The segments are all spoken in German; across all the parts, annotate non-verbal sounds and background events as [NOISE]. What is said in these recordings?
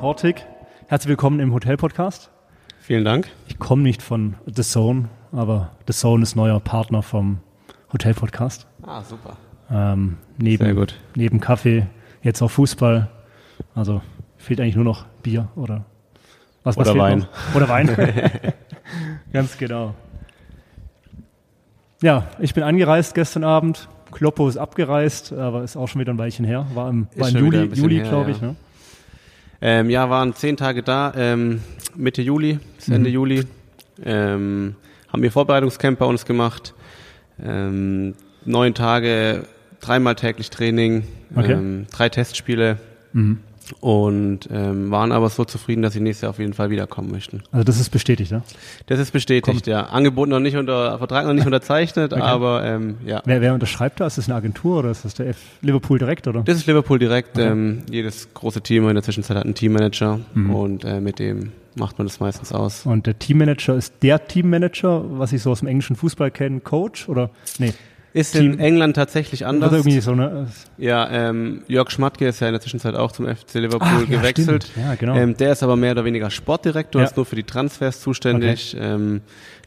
Hortig. Herzlich willkommen im Hotel-Podcast. Vielen Dank. Ich komme nicht von The Zone, aber The Zone ist neuer Partner vom Hotel-Podcast. Ah, super. Ähm, neben, Sehr gut. neben Kaffee, jetzt auch Fußball. Also fehlt eigentlich nur noch Bier oder was, was Oder Wein. Noch? Oder Wein. [LAUGHS] Ganz genau. Ja, ich bin angereist gestern Abend. Kloppo ist abgereist, aber ist auch schon wieder ein Weilchen her. War im, war im Juli, Juli glaube ja. ich. Ne? Ähm, ja, waren zehn Tage da, ähm, Mitte Juli bis Ende Juli. Ähm, haben wir Vorbereitungscamp bei uns gemacht. Ähm, neun Tage, dreimal täglich Training, Okay. ähm, drei Testspiele und ähm, waren aber so zufrieden, dass sie nächstes Jahr auf jeden Fall wiederkommen möchten. Also das ist bestätigt, ja. Das ist bestätigt, ja. Angebot noch nicht unter, Vertrag noch nicht [LAUGHS] unterzeichnet, aber ähm, ja. Wer, wer unterschreibt da? Ist das eine Agentur oder ist das der F Liverpool direkt oder? Das ist Liverpool direkt. Ähm, jedes große Team in der Zwischenzeit hat einen Teammanager und äh, mit dem macht man das meistens aus. Und der Teammanager ist der Teammanager, was ich so aus dem englischen Fußball kenne, Coach oder? Nee, Ist Team- in England tatsächlich oder anders. irgendwie so eine. Ja, ähm, Jörg Schmatke ist ja in der Zwischenzeit auch zum FC Liverpool Ach, ja, gewechselt. stimmt. Ja, genau. ähm, der ist aber mehr oder weniger Sportdirektor, Ja. ist nur für die Transfers zuständig. Ähm,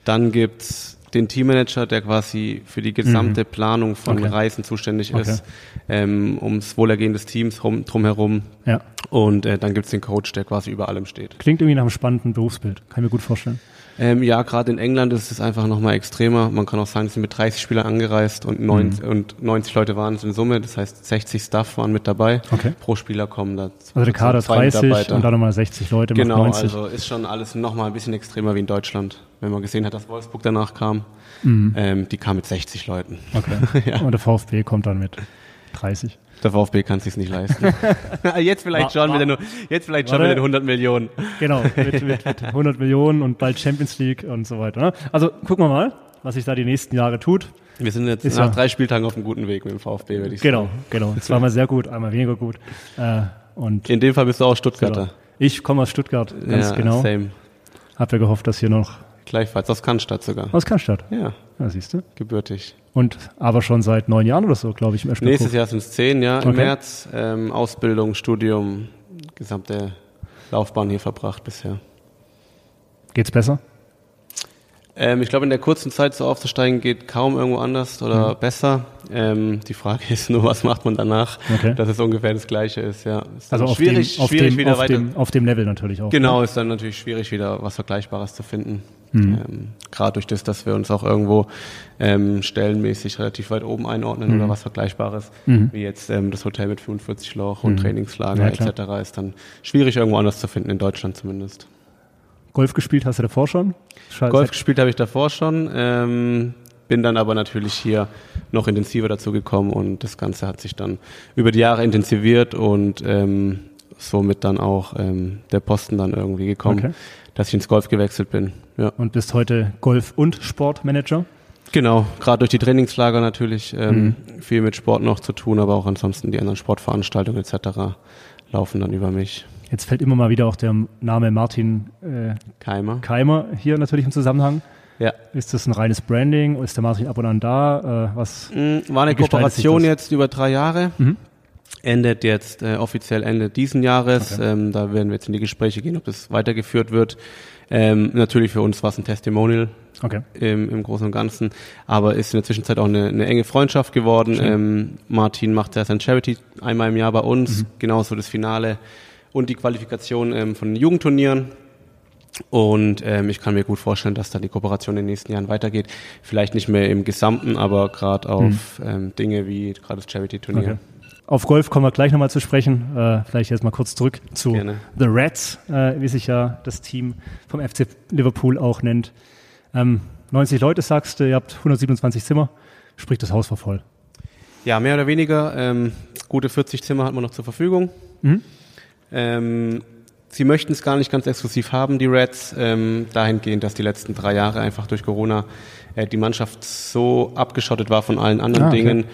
dann gibt's den Teammanager, der quasi für die gesamte Planung von Mhm. Okay. Reisen zuständig Okay. ist, ähm, ums Wohlergehen des Teams rum, drumherum. Ja, Und äh, dann gibt's den Coach, der quasi über allem steht. klingt irgendwie nach einem spannenden Berufsbild. Kann ich mir gut vorstellen. Ähm, ja, gerade in England ist es einfach nochmal extremer. Man kann auch sagen, es sind mit 30 Spielern angereist und 90, Mhm. und 90 Leute waren es in Summe. Das heißt, 60 Staff waren mit dabei. Okay. Pro Spieler kommen da Also der Kader zwei 30 Mitarbeiter. und dann nochmal 60 Leute, macht Genau, 90. also ist schon alles nochmal ein bisschen extremer wie in Deutschland. Wenn man gesehen hat, dass Wolfsburg danach kam, Mhm. ähm, die kam mit 60 Leuten. okay. [LAUGHS] Ja. Und der VfB kommt dann mit 30. Der VfB kann es nicht leisten. [LAUGHS] jetzt vielleicht schon Wa- mit den, jetzt vielleicht schon mit den 100 Millionen. Genau, mit, mit, mit [LAUGHS] 100 Millionen und bald Champions League und so weiter. Ne? Also gucken wir mal, was sich da die nächsten Jahre tut. Wir sind jetzt Ist nach ja- drei Spieltagen auf einem guten Weg mit dem VfB, würde ich Genau, sagen. genau. Zweimal sehr gut, einmal weniger gut. Äh, und In dem Fall bist du auch Stuttgarter. ich komme aus Stuttgart, ganz ja, genau. Same. Hab ja gehofft, dass hier noch Gleichfalls aus Cannstatt sogar. aus Cannstatt. Ja, Ja, siehst du. gebürtig. Und aber schon seit neun Jahren oder so, glaube ich, im. Nächstes Jahr sind es zehn, ja, im Okay. März. Ähm, Ausbildung, Studium, gesamte Laufbahn hier verbracht bisher. Geht's besser? Ähm, ich glaube, in der kurzen Zeit so aufzusteigen geht kaum irgendwo anders oder Mhm. besser. Ähm, die Frage [LAUGHS] ist nur, was macht man danach, Okay. dass es ungefähr das Gleiche ist. Ja, ist Also auf schwierig, dem, auf schwierig dem, wieder auf weiter. dem, auf dem Level natürlich auch. Genau, ist dann natürlich schwierig, wieder was Vergleichbares zu finden. Mhm. Ähm, Gerade durch das, dass wir uns auch irgendwo ähm, stellenmäßig relativ weit oben einordnen Mhm. oder was Vergleichbares, wie jetzt ähm, das Hotel mit 45 Loch und Trainingslager Mhm. Ja, etc. ist dann schwierig, irgendwo anders zu finden, in Deutschland zumindest. Golf gespielt hast du davor schon? Sche- Golf gespielt habe ich davor schon, ähm, bin dann aber natürlich hier noch intensiver dazu gekommen und das Ganze hat sich dann über die Jahre intensiviert und ähm, somit dann auch ähm, der Posten dann irgendwie gekommen, Okay. dass ich ins Golf gewechselt bin. Ja. Und bist heute Golf- und Sportmanager? Genau, gerade durch die Trainingslager natürlich ähm, Mhm. viel mit Sport noch zu tun, aber auch ansonsten die anderen Sportveranstaltungen etc. laufen dann über mich. Jetzt fällt immer mal wieder auch der Name Martin äh, Keimer. Keimer hier natürlich im Zusammenhang. Ja. Ist das ein reines Branding? Ist der Martin ab und an da? Äh, was? Mm, War eine Kooperation jetzt über drei Jahre. Mhm. Endet jetzt äh, offiziell Ende diesen Jahres. Okay. Ähm, da werden wir jetzt in die Gespräche gehen, ob das weitergeführt wird. Ähm, natürlich für uns war es ein Testimonial Okay. im, im Großen und Ganzen, aber ist in der Zwischenzeit auch eine, eine enge Freundschaft geworden. Schön. Ähm, Martin macht ja sein Charity einmal im Jahr bei uns, Mhm. genauso das Finale und die Qualifikation ähm, von den Jugendturnieren. Und ähm, ich kann mir gut vorstellen, dass dann die Kooperation in den nächsten Jahren weitergeht. Vielleicht nicht mehr im Gesamten, aber gerade auf ähm, Dinge wie gerade das Charity-Turnier. Mhm. okay. Auf Golf kommen wir gleich nochmal zu sprechen. Äh, vielleicht jetzt mal kurz zurück zu Gerne. The Reds, äh, wie sich ja das Team vom FC Liverpool auch nennt. Ähm, 90 Leute sagst du, ihr habt 127 Zimmer, sprich das Haus war voll. Ja, mehr oder weniger. Ähm, gute 40 Zimmer hat man noch zur Verfügung. Mhm. Ähm, sie möchten es gar nicht ganz exklusiv haben, die Reds, ähm, dahingehend, dass die letzten drei Jahre einfach durch Corona äh, die Mannschaft so abgeschottet war von allen anderen Ah, okay. Dingen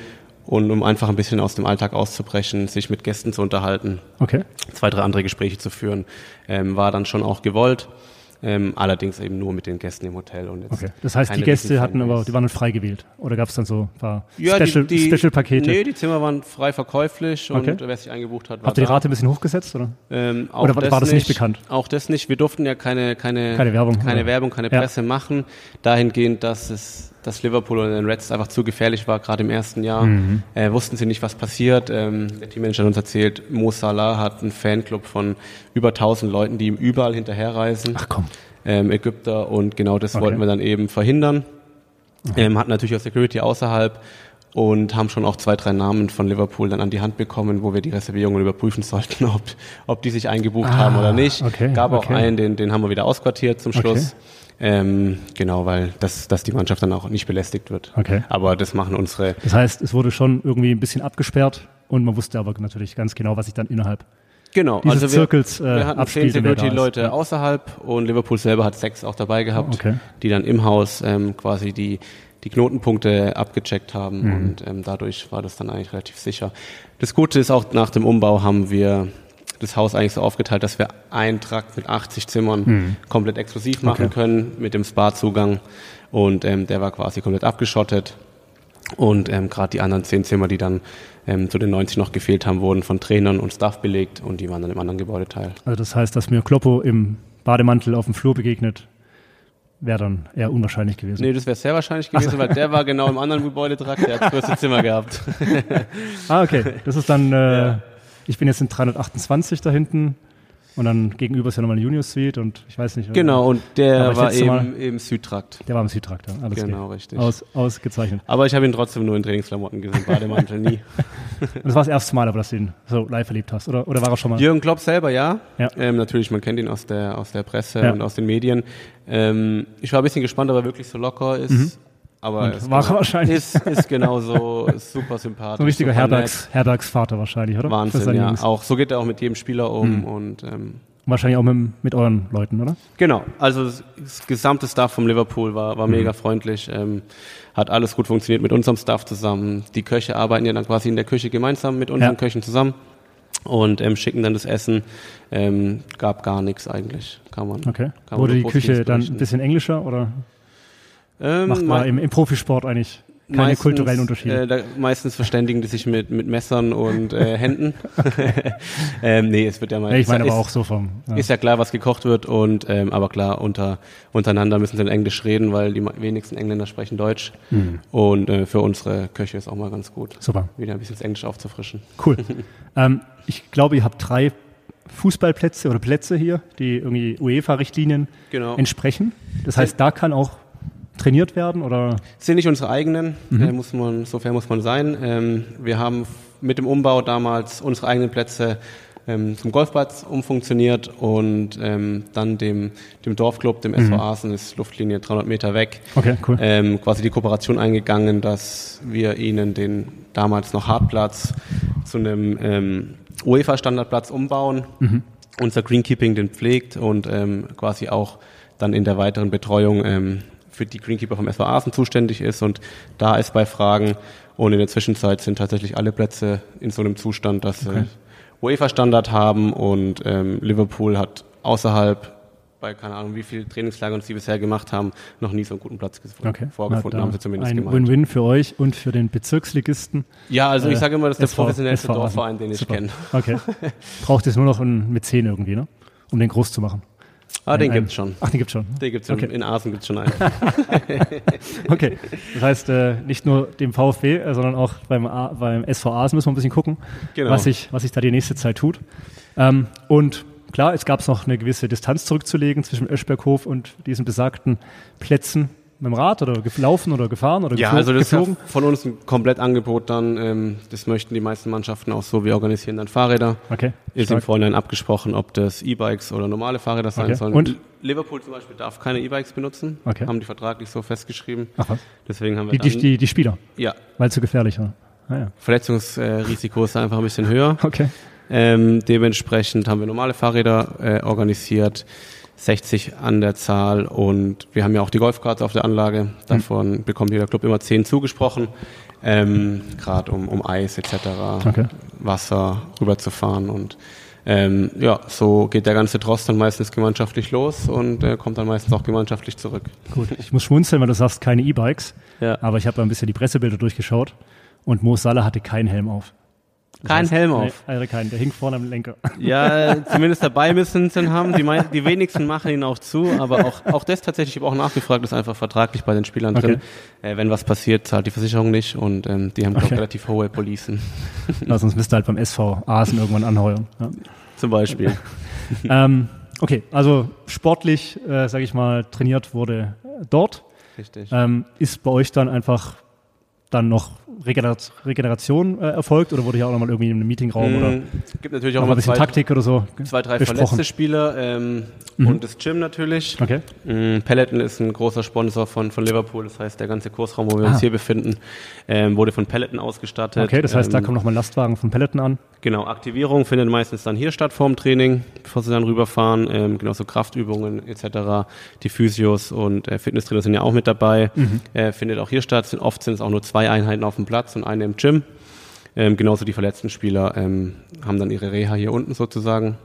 und um einfach ein bisschen aus dem Alltag auszubrechen, sich mit Gästen zu unterhalten, Okay. zwei, drei andere Gespräche zu führen, ähm, war dann schon auch gewollt. Ähm, allerdings eben nur mit den Gästen im Hotel und jetzt Okay. Das heißt, die Gäste hatten aber, die waren dann frei gewählt. Oder gab es dann so ein paar Ja, die- Special, Special-Pakete? Nee, die Zimmer waren frei verkäuflich und Okay. wer sich eingebucht hat, war Habt ihr die. Rate ein bisschen hochgesetzt? Oder? Ähm, Oder war- war das nicht bekannt? Auch das nicht. Wir durften ja keine, keine, Keine Werbung, keine? Werbung, keine Ja. Presse machen. Dahingehend, dass es, dass Liverpool oder den Reds einfach zu gefährlich war, gerade im ersten Jahr. Mhm. Äh, wussten sie nicht, was passiert. Ähm, der Teammanager hat uns erzählt, Mo Salah hat einen Fanclub von über 1000 Leuten, die ihm überall hinterherreisen. Ach komm. ähm, Ägypter und genau das Okay. wollten wir dann eben verhindern. Ähm, hatten natürlich auch Security außerhalb und haben schon auch zwei, drei Namen von Liverpool dann an die Hand bekommen, wo wir die Reservierungen überprüfen sollten, [LAUGHS] ob, ob die sich eingebucht Ah, haben oder nicht. okay, Gab auch einen, den, den haben wir wieder ausquartiert zum Schluss. Ähm, genau, weil das, dass die Mannschaft dann auch nicht belästigt wird. Okay. Aber das machen unsere Das heißt, es wurde schon irgendwie ein bisschen abgesperrt und man wusste aber natürlich ganz genau, was sich dann innerhalb Genau, dieses also wir, Zirkels äh, wir hatten zehn abspielt. ist. Security-Leute Ja. außerhalb und Liverpool selber hat sechs auch dabei gehabt, Okay. die dann im Haus ähm, quasi die, die Knotenpunkte abgecheckt haben Mhm. und ähm, dadurch war das dann eigentlich relativ sicher. Das Gute ist auch, nach dem Umbau haben wir das Haus eigentlich so aufgeteilt, dass wir einen Trakt mit 80 Zimmern komplett exklusiv machen Mhm. Okay. können mit dem Spa-Zugang und ähm, der war quasi komplett abgeschottet. Und ähm, gerade die anderen zehn Zimmer, die dann ähm, zu den 90 noch gefehlt haben, wurden von Trainern und Staff belegt und die waren dann im anderen Gebäudeteil. Also das heißt, dass mir Kloppo im Bademantel auf dem Flur begegnet, wäre dann eher unwahrscheinlich gewesen. Nee, das wäre sehr wahrscheinlich gewesen, weil der war genau im anderen Gebäudetrakt, der hat das größte Zimmer gehabt. [LAUGHS] Ah, okay. Das ist dann, äh, ich bin jetzt in 328 da hinten und dann gegenüber ist ja nochmal eine Junior Suite und ich weiß nicht. Genau, und der war letzte Mal- eben im Südtrakt. Der war im Südtrakt, ja. Alles Genau, klar. richtig. Aus, ausgezeichnet. Aber ich habe ihn trotzdem nur in Trainingsklamotten gesehen, Bademantel nie. Und [LAUGHS] das war das erste Mal, aber dass du ihn so live erlebt hast, oder? Oder war er schon mal? Jürgen Klopp selber, ja. Ja. Ähm, natürlich, man kennt ihn aus der, aus der Presse Ja. und aus den Medien. Ähm, ich war ein bisschen gespannt, ob er wirklich so locker ist. Mhm. Und ist war genau- wahrscheinlich. Ist, ist genauso ist [LAUGHS] super sympathisch. So ein richtiger Herbergsvater wahrscheinlich, oder? Wahnsinn, ja. Jungs. Auch, so geht er auch mit jedem Spieler um und ähm, Wahrscheinlich auch mit, mit euren Leuten, oder? Genau, also das, das gesamte Staff vom Liverpool war, war mega freundlich, ähm, hat alles gut funktioniert mit unserem Staff zusammen. Die Köche arbeiten ja dann quasi in der Küche gemeinsam mit unseren Ja. Köchen zusammen und ähm, schicken dann das Essen. Ähm, gab gar nichts eigentlich, kann man. Okay. Kann man Wurde nur die Küche dann ein bisschen englischer oder ähm, macht man im, im Profisport eigentlich keine meistens, kulturellen Unterschiede? Äh, da, meistens verständigen die sich mit, mit Messern und äh, Händen. [LAUGHS] ähm, nee, es wird ja mal. Ich meine ist, aber auch so vom. Ja. Ist ja klar, was gekocht wird und ähm, aber klar, unter, untereinander müssen sie in Englisch reden, weil die wenigsten Engländer sprechen Deutsch. Mhm. Und äh, für unsere Köche ist auch mal ganz gut, Super. wieder ein bisschen das Englisch aufzufrischen. Cool. [LAUGHS] ähm, ich glaube, ihr habt drei Fußballplätze oder Plätze hier, die irgendwie UEFA-Richtlinien Genau. entsprechen. Das heißt, da kann auch trainiert werden oder Das sind nicht unsere eigenen, Mhm. äh, muss man, so fair muss man sein. Ähm, wir haben mit dem Umbau damals unsere eigenen Plätze ähm, zum Golfplatz umfunktioniert und ähm, dann dem, dem Dorfclub, dem SV Asen, ist Luftlinie 300 Meter weg, okay, cool. ähm, quasi die Kooperation eingegangen, dass wir ihnen den damals noch Hartplatz zu einem ähm, UEFA-Standardplatz umbauen. Unser Greenkeeping den pflegt und ähm, quasi auch dann in der weiteren Betreuung ähm, für die Greenkeeper vom SV Asen zuständig ist und da ist bei Fragen. Und in der Zwischenzeit sind tatsächlich alle Plätze in so einem Zustand, dass sie UEFA-Standard haben und ähm, Liverpool hat außerhalb bei keine Ahnung wie viel Trainingslagern sie bisher gemacht haben, noch nie so einen guten Platz Okay. vorgefunden, Na, haben sie zumindest Ein gemeint. Win-Win für euch und für den Bezirksligisten. Ja, also ich Äh, sage immer, das ist der SV professionellste SV. Dorfverein, den ich kenne. Okay. [LAUGHS] Braucht jetzt nur noch einen Mäzen irgendwie, ne? Um den groß zu machen. Ah, den Ein- gibt's schon. Ach, den gibt's schon. Den gibt's Okay. in, in Asen gibt's schon einen. [LAUGHS] Okay. Das heißt, äh, nicht nur dem VfB, äh, sondern auch beim, A beim SV Asen müssen wir ein bisschen gucken, Genau. was, sich, was sich da die nächste Zeit tut. Ähm, und klar, es gab noch eine gewisse Distanz zurückzulegen zwischen Öschberghof und diesen besagten Plätzen mit dem Rad oder gelaufen oder gefahren oder Ja, geflo- also das ist ja geflogen. von uns ein komplett Angebot dann. Ähm, das möchten die meisten Mannschaften auch so. Wir organisieren dann Fahrräder. Okay. Ist im stark. Vorhinein abgesprochen, ob das E-Bikes oder normale Fahrräder sein Okay. sollen. Und? Liverpool zum Beispiel darf keine E-Bikes benutzen. Okay. Haben die vertraglich so festgeschrieben. Ach was. Deswegen haben wir Die, dann, die, die, die Spieler, ja, weil es zu gefährlich war. Ah, ja. Verletzungsrisiko ist einfach ein bisschen höher. [LAUGHS] Okay. Ähm, dementsprechend haben wir normale Fahrräder äh, organisiert, 60 an der Zahl und wir haben ja auch die Golfkarte auf der Anlage. Davon bekommt jeder Club immer 10 zugesprochen, ähm, gerade um, um Eis etc., Okay. Wasser rüberzufahren und ähm, ja, so geht der ganze Tross dann meistens gemeinschaftlich los und äh, kommt dann meistens auch gemeinschaftlich zurück. Gut, ich muss schmunzeln, weil du sagst, keine E-Bikes. Ja. Aber ich habe ein bisschen die Pressebilder durchgeschaut und Mo Salah hatte keinen Helm auf. Das Kein Helm auf. Nee, hatte keinen, der hing vorne am Lenker. [LAUGHS] Ja, zumindest dabei müssen sie ihn haben. Die, mei- die wenigsten machen ihn auch zu, aber auch, auch das tatsächlich, ich habe auch nachgefragt, ist einfach vertraglich bei den Spielern drin. Äh, wenn was passiert, zahlt die Versicherung nicht und ähm, die haben glaub, Okay. relativ hohe Policen. Ja, sonst müsste halt beim SV Asen irgendwann anheuern. Ja. Zum Beispiel. [LAUGHS] ähm, okay, also sportlich, äh, sage ich mal, trainiert wurde dort. Richtig. Ähm, ist bei euch dann einfach dann noch Regener- Regeneration äh, erfolgt oder wurde hier auch nochmal irgendwie in einem Meetingraum oder Mm, gibt natürlich auch noch mal ein bisschen zwei, Taktik oder so zwei drei besprochen? verletzte Spieler ähm, und das Gym natürlich. Okay. Mm, Peloton ist ein großer Sponsor von, von Liverpool, das heißt, der ganze Kursraum, wo wir Ah. uns hier befinden, ähm, wurde von Peloton ausgestattet. Okay, das heißt, da Ähm, kommt nochmal ein Lastwagen von Peloton an. Genau, Aktivierung findet meistens dann hier statt vorm Training, bevor sie dann rüberfahren. Ähm, genauso Kraftübungen etc. Die Physios und äh, Fitnesstrainer sind ja auch mit dabei. Äh, findet auch hier statt. Oft sind es auch nur zwei Einheiten auf dem Platz und eine im Gym. Ähm, genauso die verletzten Spieler ähm, haben dann ihre Reha hier unten sozusagen.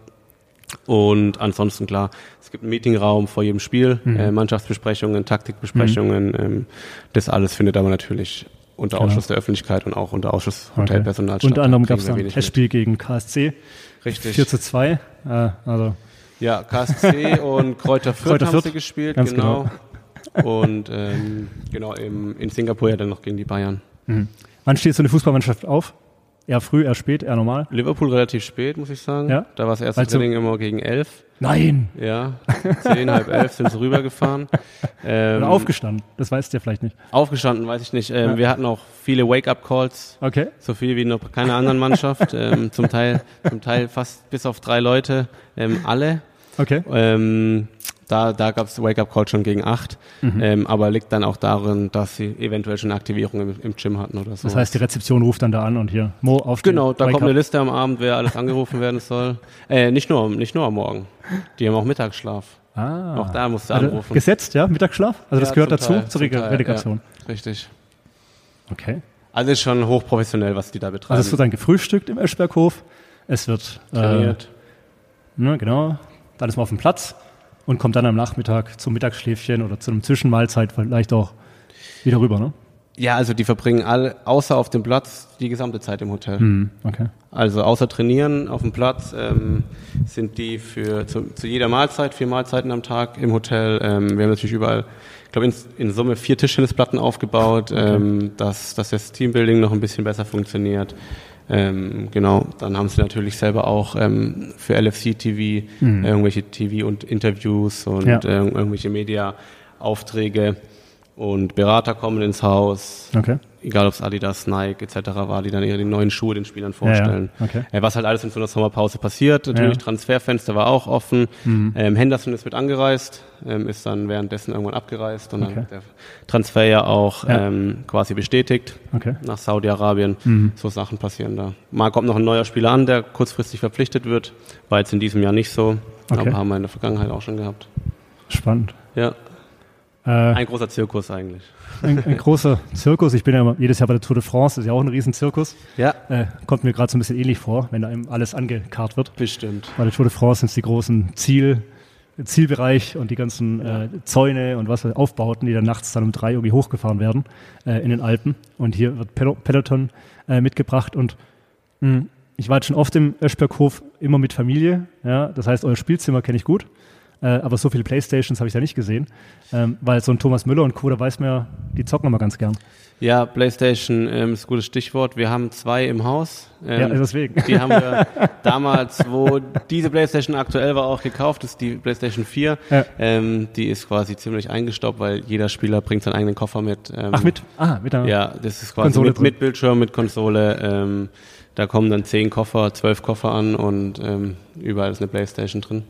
Und ansonsten klar, es gibt einen Meetingraum vor jedem Spiel, äh, Mannschaftsbesprechungen, Taktikbesprechungen. Ähm, das alles findet aber natürlich unter Genau. Ausschluss der Öffentlichkeit und auch unter Ausschluss Okay. Hotelpersonal statt. Unter anderem gab es dann ein. Testspiel gegen KSC. Richtig. 4 zu 2. Äh, also Ja, KSC [LAUGHS] und Kräuter Fürth Kräuter haben Fürth, sie gespielt, ganz genau. Und ähm, genau, im, in Singapur ja dann noch gegen die Bayern. Wann steht so eine Fußballmannschaft auf? Eher früh, eher spät, eher normal? Liverpool relativ spät, muss ich sagen. Ja? Da war das erste Also- Training immer gegen elf. Nein! Ja, zehn, halb elf sind sie rübergefahren. [LAUGHS] Ähm, Oder aufgestanden. Das weißt du ja vielleicht nicht. aufgestanden, weiß ich nicht. Ähm, Ja. Wir hatten auch viele Wake-up-Calls, Okay. so viel wie noch keine anderen Mannschaft. [LAUGHS] ähm, zum Teil, zum Teil fast bis auf drei Leute, ähm, alle. Okay. Da da gab es Wake-up-Call schon gegen acht, Mhm. ähm, aber liegt dann auch darin, dass sie eventuell schon eine Aktivierung im, im Gym hatten oder so. Das heißt, die Rezeption ruft dann da an und hier, Mo, aufstehen. genau, da kommt eine Liste am Abend, wer alles angerufen werden soll. Äh, nicht nur, nicht nur am Morgen. Die haben auch Mittagsschlaf. Ah. Auch da musst du Also anrufen. gesetzt, ja? Mittagsschlaf? Also das Ja, gehört dazu Teil, zur Relegation. Ja, richtig. Okay. Also ist schon hochprofessionell, was die da betreiben. Also es wird dann gefrühstückt im Eschberghof. Es wird äh, trainiert. ne, genau. Dann ist man auf dem Platz und kommt dann am Nachmittag zum Mittagsschläfchen oder zu einem Zwischenmahlzeit vielleicht auch wieder rüber, ne? Ja, also die verbringen alle, außer auf dem Platz, die gesamte Zeit im Hotel. Hm, okay. Also außer trainieren auf dem Platz ähm, sind die für zu, zu jeder Mahlzeit, vier Mahlzeiten am Tag im Hotel. Ähm, wir haben natürlich überall, ich glaube in, in Summe vier Tischtennisplatten aufgebaut, ähm, dass, dass das Teambuilding noch ein bisschen besser funktioniert. Ähm, genau, dann haben sie natürlich selber auch ähm, für LFC TV Mhm. irgendwelche TV und Interviews und Ja. äh, irgendwelche Media-Aufträge und Berater kommen ins Haus Okay. Egal ob es Adidas, Nike etc. war, die dann ihre die neuen Schuhe den Spielern vorstellen. Ja, ja. Okay. Äh, was halt alles in so einer Sommerpause passiert. Natürlich Ja. Mhm. Transferfenster war auch offen. Ähm, Henderson ist mit angereist, ähm, ist dann währenddessen irgendwann abgereist und Okay. dann der Transfer ja auch. Ähm, quasi bestätigt Okay. nach Saudi-Arabien. Mhm. So Sachen passieren da. Mal kommt noch ein neuer Spieler an, der kurzfristig verpflichtet wird. War jetzt in diesem Jahr nicht so, aber haben wir in der Vergangenheit auch schon gehabt. Spannend. Ja, Äh, ein großer Zirkus eigentlich. ein, ein großer Zirkus. Ich bin ja jedes Jahr bei der Tour de France, das ist ja auch ein Riesenzirkus. Ja, Äh, kommt mir gerade so ein bisschen ähnlich vor, wenn da einem alles angekarrt wird. bestimmt. Bei der Tour de France sind es die großen Ziel, Zielbereich und die ganzen äh, Zäune und was Aufbauten, die dann nachts dann um drei irgendwie hochgefahren werden äh, in den Alpen. Und hier wird Pel Peloton äh, mitgebracht und mh, ich war jetzt schon oft im Öschberghof, immer mit Familie. Ja, das heißt, euer Spielzimmer kenne ich gut. Äh, aber so viele Playstations habe ich da nicht gesehen. Ähm, weil so ein Thomas Müller und Co., da weiß man ja, die zocken immer ganz gern. Ja, PlayStation ähm, ist ein gutes Stichwort. Wir haben zwei im Haus. Ähm, ja, deswegen. Die haben wir [LAUGHS] damals, wo diese PlayStation aktuell war, auch gekauft. Das ist die PlayStation 4. Ja. Ähm, die ist quasi ziemlich eingestaubt, weil jeder Spieler bringt seinen eigenen Koffer mit. Ähm, Ach, mit? Ah, mit der Ja, das ist quasi mit, mit Bildschirm, mit Konsole. Ähm, da kommen dann zehn Koffer, zwölf Koffer an und ähm, überall ist eine PlayStation drin.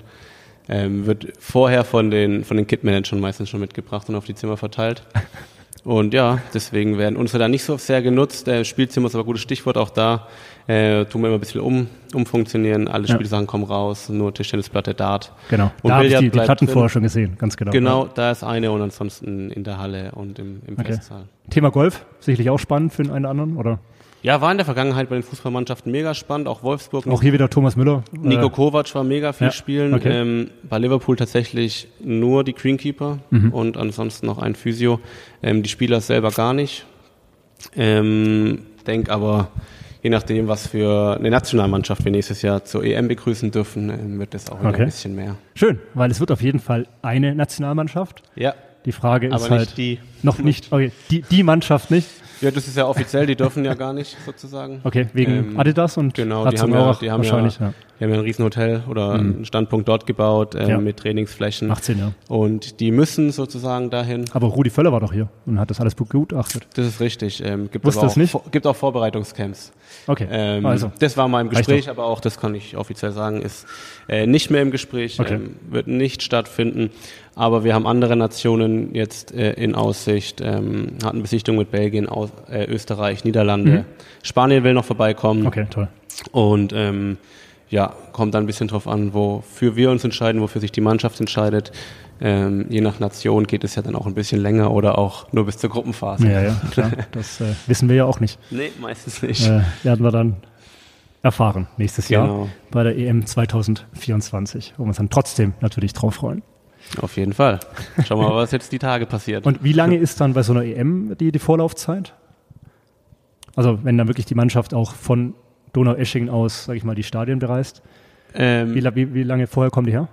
Ähm, wird vorher von den, von den Kit-Managern meistens schon mitgebracht und auf die Zimmer verteilt. [LAUGHS] Und ja, deswegen werden unsere da nicht so sehr genutzt. Äh, Spielzimmer ist aber ein gutes Stichwort. Auch da äh, tun wir immer ein bisschen um, umfunktionieren. Alle Ja. Spielsachen kommen raus, nur Tischtennisplatte, Dart. Genau. Und da habe ich die, die schon gesehen, ganz genau. Genau, da ist eine und ansonsten in der Halle und im, im Okay. Festsaal. Thema Golf, sicherlich auch spannend für den einen oder anderen, oder? Ja, war in der Vergangenheit bei den Fußballmannschaften mega spannend, auch Wolfsburg. Auch hier wieder Thomas Müller. Nico Kovac war mega viel ja, spielen. okay. Ähm, bei Liverpool tatsächlich nur die Greenkeeper und ansonsten noch ein Physio. Ähm, die Spieler selber gar nicht. Ähm, denk aber, je nachdem, was für eine Nationalmannschaft wir nächstes Jahr zur EM begrüßen dürfen, ähm, wird das auch Okay. ein bisschen mehr. Schön, weil es wird auf jeden Fall eine Nationalmannschaft. Ja, Die Frage ist aber halt die. noch nicht, okay, die, die Mannschaft nicht. Ja, das ist ja offiziell, die dürfen ja gar nicht sozusagen. Okay, wegen Ähm, Adidas und Genau, die haben, ja, die, haben wahrscheinlich, ja. Die haben ja ein Riesenhotel oder einen Standpunkt dort gebaut äh, Ja. mit Trainingsflächen. 18, ja. Und die müssen sozusagen dahin. Aber Rudi Völler war doch hier und hat das alles begutachtet. Das ist richtig. Ähm, gibt Wusste aber auch, nicht? Gibt auch Vorbereitungscamps. Okay, Ähm, also. Das war mal im Gespräch, aber auch das kann ich offiziell sagen, ist äh, nicht mehr im Gespräch, Okay. ähm, wird nicht stattfinden. Aber wir haben andere Nationen jetzt äh, in Aussicht, ähm, hatten Besichtigung mit Belgien, Aus, äh, Österreich, Niederlande. Spanien will noch vorbeikommen. Mhm. Okay, toll. Und ähm, ja, kommt dann ein bisschen drauf an, wofür wir uns entscheiden, wofür sich die Mannschaft entscheidet. Ähm, je nach Nation geht es ja dann auch ein bisschen länger oder auch nur bis zur Gruppenphase. Ja, ja, klar. Das äh, wissen wir ja auch nicht. Nee, meistens nicht. Äh, werden wir dann erfahren nächstes Jahr Genau. bei der EM 2024, wo wir uns dann trotzdem natürlich drauf freuen. Auf jeden Fall. Schauen wir mal, was jetzt die Tage passiert. Und wie lange ist dann bei so einer EM die, die Vorlaufzeit? Also wenn dann wirklich die Mannschaft auch von Donaueschingen aus, sage ich mal, die Stadien bereist. ähm, Wie, wie, wie lange vorher kommen die her?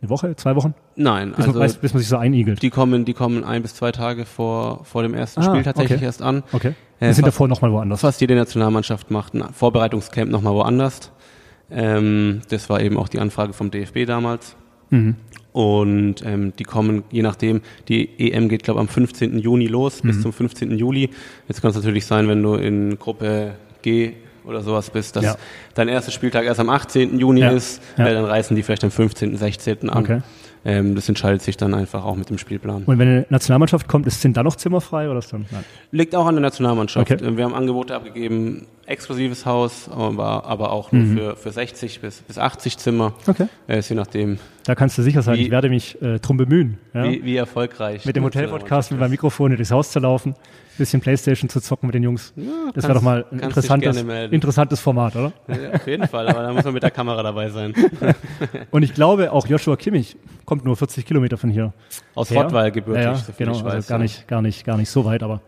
Eine Woche, zwei Wochen? nein, Bis, also man, weiß, bis man sich so einigelt. die kommen, die kommen ein bis zwei Tage vor, vor dem ersten Ah, Spiel tatsächlich okay. erst an. Okay. Äh, Wir sind fa- davor nochmal woanders. Fast jede Nationalmannschaft macht ein Vorbereitungscamp nochmal woanders. Ähm, das war eben auch die Anfrage vom DFB damals. Mhm. Und ähm, die kommen, je nachdem, die EM geht, glaube ich, am 15. Juni los, Mhm. bis zum 15. Juli. Jetzt kann es natürlich sein, wenn du in Gruppe G oder sowas bist, dass Ja. dein erster Spieltag erst am 18. Juni Ja. ist, Ja. äh, dann reißen die vielleicht am 15., 16. an. Okay. Ähm, das entscheidet sich dann einfach auch mit dem Spielplan. Und wenn eine Nationalmannschaft kommt, ist, sind da noch Zimmer frei oder ist dann? Nein. Liegt auch an der Nationalmannschaft. Okay. Äh, Wir haben Angebote abgegeben, exklusives Haus, aber, aber auch nur für, für 60 bis, bis 80 Zimmer. Mhm. Okay. Äh, ist je nachdem, Da kannst du sicher sein, Wie- ich werde mich äh, drum bemühen. Ja? wie, wie erfolgreich. mit dem Hotel-Podcast mit meinem Mikrofon durchs Haus zu laufen, bisschen Playstation zu zocken mit den Jungs. ist. Ja, Das wäre doch mal ein interessantes, interessantes Format, oder? Ja, auf jeden Fall, aber da muss man mit der Kamera dabei sein. [LAUGHS] Und ich glaube, auch Joshua Kimmich kommt nur 40 Kilometer von hier. Aus her. Rottweil gebürtig, Ja, so genau, ich weiß. also gar nicht, gar nicht, gar nicht so weit, aber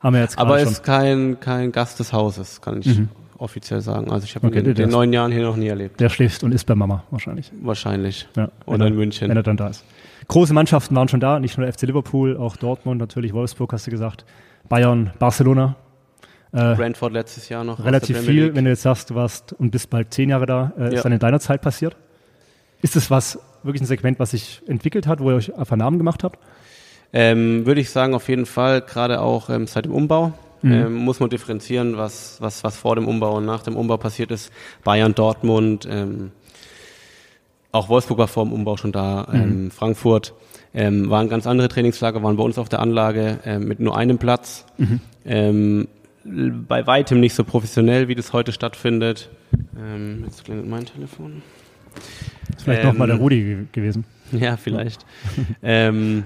haben wir jetzt Aber es schon. ist kein, kein Gast des Hauses, kann ich offiziell sagen. Also ich habe Okay, ihn in den ist- neun Jahren hier noch nie erlebt. Der schläft und ist bei Mama wahrscheinlich. Wahrscheinlich. Ja, Oder er, in München. Wenn er dann da ist. Große Mannschaften waren schon da, nicht nur der FC Liverpool, auch Dortmund, natürlich Wolfsburg, hast du gesagt, Bayern, Barcelona. Äh, Brentford letztes Jahr noch. relativ viel, wenn du jetzt sagst, du warst und bist bald zehn Jahre da, äh, Ja. ist dann in deiner Zeit passiert? Ist das was, wirklich ein Segment, was sich entwickelt hat, wo ihr euch einfach Namen gemacht habt? Ähm, Würde ich sagen, auf jeden Fall, gerade auch ähm, seit dem Umbau. Mhm. Ähm, muss man differenzieren, was, was, was vor dem Umbau und nach dem Umbau passiert ist. Bayern, Dortmund, ähm, auch Wolfsburg war vor dem Umbau schon da, Mhm. ähm, Frankfurt, ähm, waren ganz andere Trainingslager, waren bei uns auf der Anlage ähm, mit nur einem Platz. Mhm. Ähm, bei weitem nicht so professionell, wie das heute stattfindet. Ähm, jetzt klingelt mein Telefon. Ist vielleicht Ähm, nochmal der Rudi ge gewesen. Ja, vielleicht. [LAUGHS] ähm,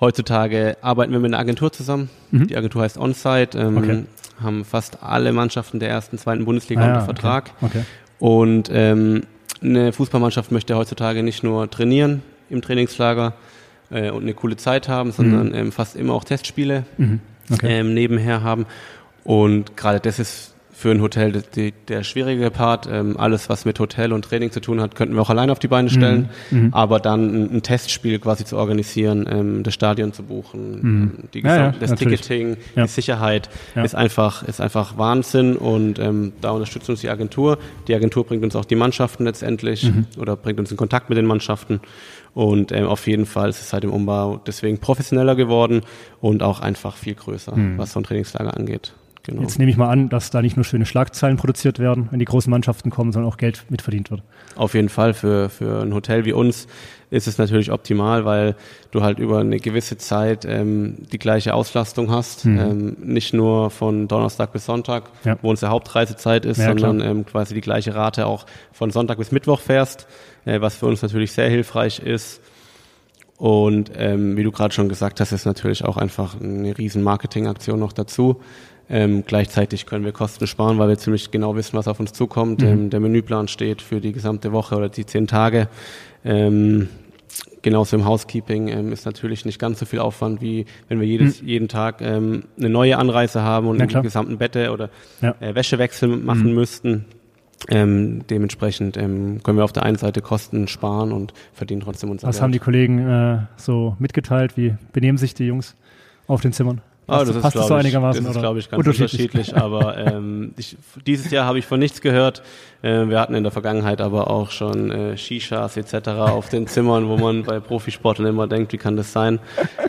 heutzutage arbeiten wir mit einer Agentur zusammen. Die Agentur heißt Onsite, ähm, Mhm. Okay. haben fast alle Mannschaften der ersten, zweiten Bundesliga Ah, ja, unter Vertrag. Okay. okay. Und ähm, eine Fußballmannschaft möchte heutzutage nicht nur trainieren im Trainingslager äh, und eine coole Zeit haben, sondern ähm, fast immer auch Testspiele Mhm. okay. ähm, nebenher haben. Und gerade das ist für ein Hotel der, der, schwierige Part. Ähm, alles, was mit Hotel und Training zu tun hat, könnten wir auch alleine auf die Beine stellen. Mhm. Aber dann ein, ein Testspiel quasi zu organisieren, ähm, das Stadion zu buchen, ähm, die Mhm. Ja, ja, Gesam- das natürlich. Ticketing, Ja. die Sicherheit Ja. ist einfach ist einfach Wahnsinn und ähm, da unterstützt uns die Agentur. Die Agentur bringt uns auch die Mannschaften letztendlich Mhm. oder bringt uns in Kontakt mit den Mannschaften und ähm, auf jeden Fall ist es seit dem Umbau deswegen professioneller geworden und auch einfach viel größer, was so ein Trainingslager angeht. Genau. Mhm. Jetzt nehme ich mal an, dass da nicht nur schöne Schlagzeilen produziert werden, wenn die großen Mannschaften kommen, sondern auch Geld mitverdient wird. Auf jeden Fall für, für ein Hotel wie uns ist es natürlich optimal, weil du halt über eine gewisse Zeit ähm, die gleiche Auslastung hast. Ähm, nicht nur von Donnerstag bis Sonntag, Mhm. Ja. wo unsere Hauptreisezeit ist, Ja, sondern ähm, quasi die gleiche Rate auch von Sonntag bis Mittwoch fährst, äh, was für uns natürlich sehr hilfreich ist. Und ähm, wie du gerade schon gesagt hast, ist natürlich auch einfach eine riesen Marketingaktion noch dazu. Ähm, gleichzeitig können wir Kosten sparen, weil wir ziemlich genau wissen, was auf uns zukommt. Mhm. Ähm, der Menüplan steht für die gesamte Woche oder die zehn Tage. Ähm, genauso im Housekeeping ähm, ist natürlich nicht ganz so viel Aufwand, wie wenn wir jedes, jeden Tag ähm, eine neue Anreise haben und klar. gesamten Bette oder Ja. äh, Wäschewechsel machen müssten. Ähm, dementsprechend ähm, können wir auf der einen Seite Kosten sparen und verdienen trotzdem unser Was Geld. haben die Kollegen äh, so mitgeteilt? Wie benehmen sich die Jungs auf den Zimmern? Ah, Passt- das ist, passt das so einigermaßen? Das ist, glaube ich, ganz unterschiedlich. aber [LAUGHS] ähm, ich, dieses Jahr habe ich von nichts gehört. Äh, wir hatten in der Vergangenheit aber auch schon äh, Shishas etc. auf den Zimmern, wo man bei Profisportlern immer denkt, wie kann das sein?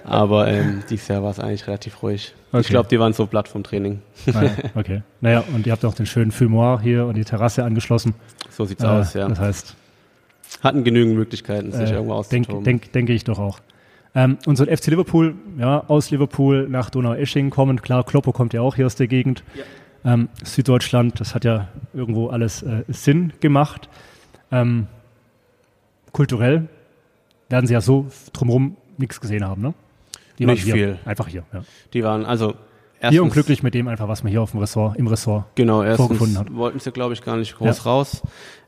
Aber ähm, dieses Jahr war es eigentlich relativ ruhig. Okay. Ich glaube, die waren so platt vom Training. Naja, [LAUGHS] okay. Naja, und ihr habt auch den schönen Fumoir hier und die Terrasse angeschlossen. So sieht's Äh, aus, ja. Das heißt, Hatten genügend Möglichkeiten, sich äh, irgendwo denk, auszutoben. denk, denke ich doch auch. Ähm, und so ein FC Liverpool, ja, aus Liverpool nach Donau-Eschingen kommend, klar, Kloppo kommt ja auch hier aus der Gegend. Ähm, Süddeutschland, das hat ja irgendwo alles äh, Sinn gemacht. Ähm, kulturell werden sie ja so drumherum nichts gesehen haben, ne? Die Nicht hier, viel. Einfach hier, ja. Die waren also erstens, Hier und glücklich mit dem einfach, was man hier auf dem Ressort, im Ressort Genau, vorgefunden hat. wollten sie, glaube ich, gar nicht groß Ja. raus.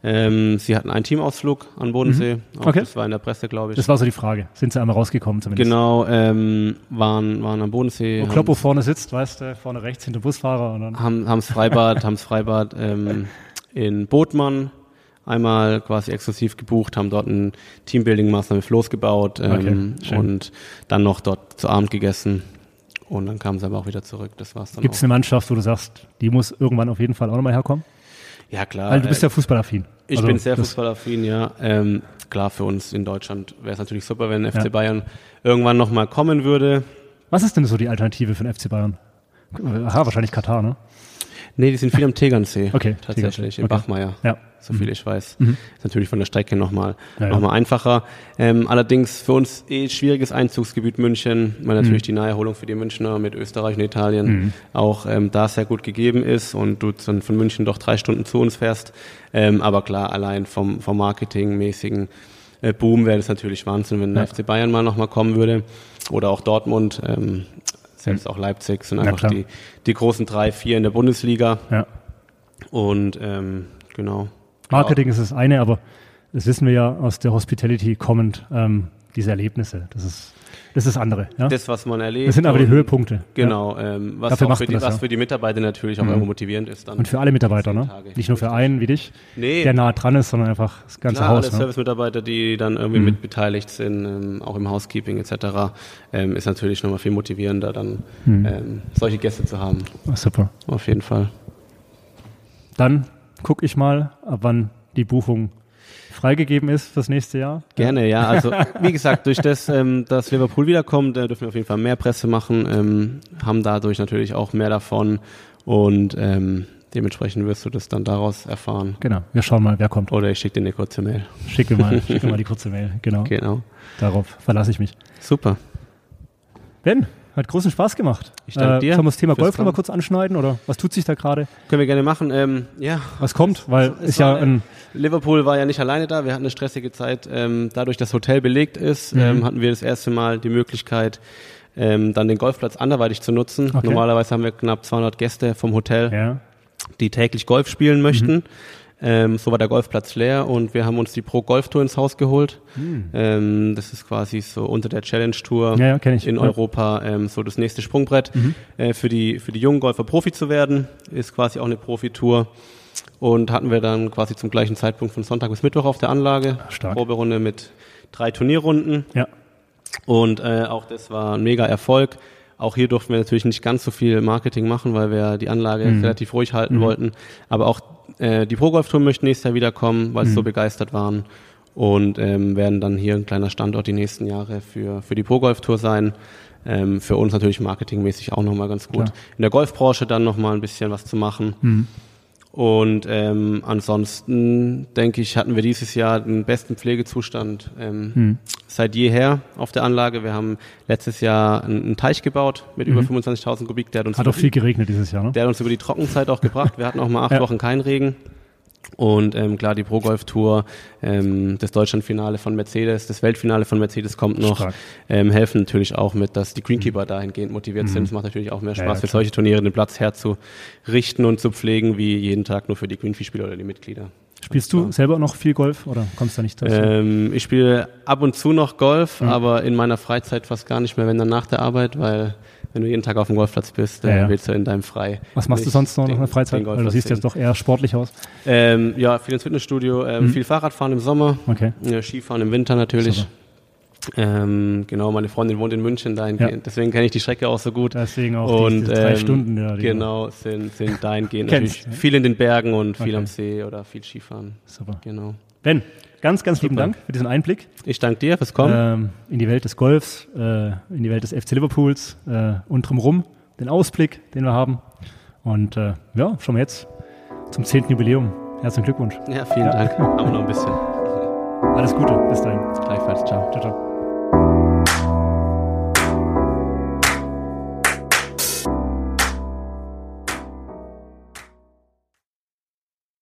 Ähm, sie hatten einen Teamausflug an Bodensee. Auch Okay. Das war in der Presse, glaube ich. Das war so die Frage. Sind sie einmal rausgekommen zumindest? Genau, ähm, waren, waren am Bodensee, Wo Kloppo vorne sitzt, weißt du, vorne rechts hinter Busfahrer und dann. haben haben's Freibad, haben's Freibad ähm, in Bodmann einmal quasi exklusiv gebucht, haben dort ein Teambuilding-Maßnahme mit Floß gebaut ähm, Okay, und dann noch dort zu Abend gegessen und dann kamen sie aber auch wieder zurück. Das war's dann Gibt es eine Mannschaft, wo du sagst, die muss irgendwann auf jeden Fall auch nochmal herkommen? Ja klar. Weil du bist äh, ja fußballaffin. Ich Also bin sehr fußballaffin, ja. Ähm, klar, für uns in Deutschland wäre es natürlich super, wenn FC Ja. Bayern irgendwann nochmal kommen würde. Was ist denn so die Alternative für den FC Bayern? Aha, wahrscheinlich Katar, ne? Nee, die sind viel am Tegernsee. Okay, Tatsächlich, in okay. Bachmeier. Ja. So viel ich weiß. Ist natürlich von der Strecke nochmal Ja, ja. noch mal einfacher. Ähm, allerdings für uns eh schwieriges Einzugsgebiet München, weil natürlich Mhm. die Naherholung für die Münchner mit Österreich und Italien auch ähm, da sehr gut gegeben ist und du dann von München doch drei Stunden zu uns fährst. Ähm, aber klar, allein vom, vom Marketingmäßigen äh, Boom wäre das natürlich Wahnsinn, wenn der Ja. FC Bayern mal nochmal kommen würde. Oder auch Dortmund, ähm, selbst auch Leipzig sind Ja, einfach klar. die, die großen drei, vier in der Bundesliga. Ja. Und ähm, genau. Marketing ist das eine, aber das wissen wir ja aus der Hospitality kommend, ähm, diese Erlebnisse. Das ist das ist das andere. Ja? Das, Das, was man erlebt. sind aber die und- Höhepunkte. Ja. Genau, ähm, was, Dafür für die, das, was ja. für die Mitarbeiter natürlich auch Mhm. irgendwo motivierend ist. Dann Und für alle Mitarbeiter, ne? Nicht nur für einen wie dich, Nee. der nah dran ist, sondern einfach das ganze Klar, alle Haus. Ne? Service-Mitarbeiter, die dann irgendwie Mhm. mit beteiligt sind, ähm, auch im Housekeeping etc., ähm, ist natürlich nochmal viel motivierender, dann Mhm. ähm, solche Gäste zu haben. Ah, super. Auf jeden Fall. Dann gucke ich mal, ab wann die Buchung freigegeben ist fürs nächste Jahr. Gerne, ja. [LAUGHS] Also wie gesagt, durch das, ähm, dass Liverpool wiederkommt, äh, dürfen wir auf jeden Fall mehr Presse machen, ähm, haben dadurch natürlich auch mehr davon und ähm, dementsprechend wirst du das dann daraus erfahren. Genau, wir schauen mal, wer kommt. Oder ich schicke dir eine kurze Mail. Schicke mal, [LAUGHS] schicke mal die kurze Mail. Genau, Genau. darauf verlasse ich mich. Super. Ben, hat großen Spaß gemacht. Äh, Ich danke dir Sollen wir das Thema Golf nochmal kurz anschneiden oder was tut sich da gerade? Können wir gerne machen. Ähm, ja, Was kommt? Weil Es ist ja ein, Liverpool war ja nicht alleine da. Wir hatten eine stressige Zeit. Ähm, dadurch, dass das Hotel belegt ist, Mhm. ähm, hatten wir das erste Mal die Möglichkeit, ähm, dann den Golfplatz anderweitig zu nutzen. Okay. Normalerweise haben wir knapp 200 Gäste vom Hotel, ja, die täglich Golf spielen möchten. Mhm. Ähm, so war der Golfplatz leer und wir haben uns die Pro Golf Tour ins Haus geholt. Ähm, das ist quasi so unter der Challenge Tour Mhm. Ja, ja, in Ja. Mhm. Europa ähm, so das nächste Sprungbrett äh, für die für die jungen Golfer Profi zu werden. Ist quasi auch eine Profitour und hatten wir dann quasi zum gleichen Zeitpunkt von Sonntag bis Mittwoch auf der Anlage. Stark. Proberunde mit drei Turnierrunden ja, und äh, auch das war ein mega Erfolg. Auch hier durften wir natürlich nicht ganz so viel Marketing machen, weil wir die Anlage Mhm. relativ ruhig halten wollten. Aber auch äh, die Pro Golf Tour möchten nächstes Jahr wiederkommen, weil sie Mhm. so begeistert waren und ähm, werden dann hier ein kleiner Standort die nächsten Jahre für für die Pro Golf Tour sein. Ähm, für uns natürlich marketingmäßig auch nochmal ganz gut. Klar. In der Golfbranche dann nochmal ein bisschen was zu machen. Mhm. Und ähm, ansonsten denke ich, hatten wir dieses Jahr den besten Pflegezustand ähm, Mhm. seit jeher auf der Anlage. Wir haben letztes Jahr einen, einen Teich gebaut mit über 25.000 Kubik. Der hat uns, Mhm. hat auch viel geregnet dieses Jahr, ne? der hat uns über die Trockenzeit auch gebracht. Wir hatten auch mal acht Ja. Wochen keinen Regen. Und ähm, klar, die Pro Golf Tour, ähm, das Deutschlandfinale von Mercedes, das Weltfinale von Mercedes kommt noch, ähm, helfen natürlich auch mit, dass die Greenkeeper mhm. dahingehend motiviert mhm. sind. Es macht natürlich auch mehr Spaß, ja, ja, für solche Turniere den Platz herzurichten und zu pflegen, wie jeden Tag nur für die Greenfee-Spieler oder die Mitglieder. Spielst du selber noch viel Golf oder kommst du da nicht dazu? Ähm, ich spiele ab und zu noch Golf, mhm. aber in meiner Freizeit fast gar nicht mehr, wenn dann nach der Arbeit, weil wenn du jeden Tag auf dem Golfplatz bist, dann ja, ja. willst du in deinem Frei. Was machst du sonst noch in der Freizeit? Also du siehst jetzt doch eher sportlich aus. Ähm, ja, viel ins Fitnessstudio, ähm, mhm. viel Fahrradfahren im Sommer, okay. ja, Skifahren im Winter natürlich. Ähm, genau, meine Freundin wohnt in München, dahingehend, deswegen kenne ich die Strecke auch so gut. Deswegen auch und, diese drei ähm, Stunden. Ja, genau, sind, sind dahingehend [LAUGHS] natürlich viel in den Bergen und viel okay. am See oder viel Skifahren. Super. Genau. Ben, ganz, ganz Super. lieben Dank für diesen Einblick. Ich danke dir fürs Kommen. Ähm, in die Welt des Golfs, äh, in die Welt des FC Liverpools äh, und drumherum, den Ausblick, den wir haben. Und äh, ja, schauen wir jetzt zum 10. Jubiläum. Herzlichen Glückwunsch. Ja, vielen ja. Dank. [LAUGHS] Haben wir noch ein bisschen. Alles Gute. Bis dahin. Gleichfalls. Ciao. Ciao, ciao.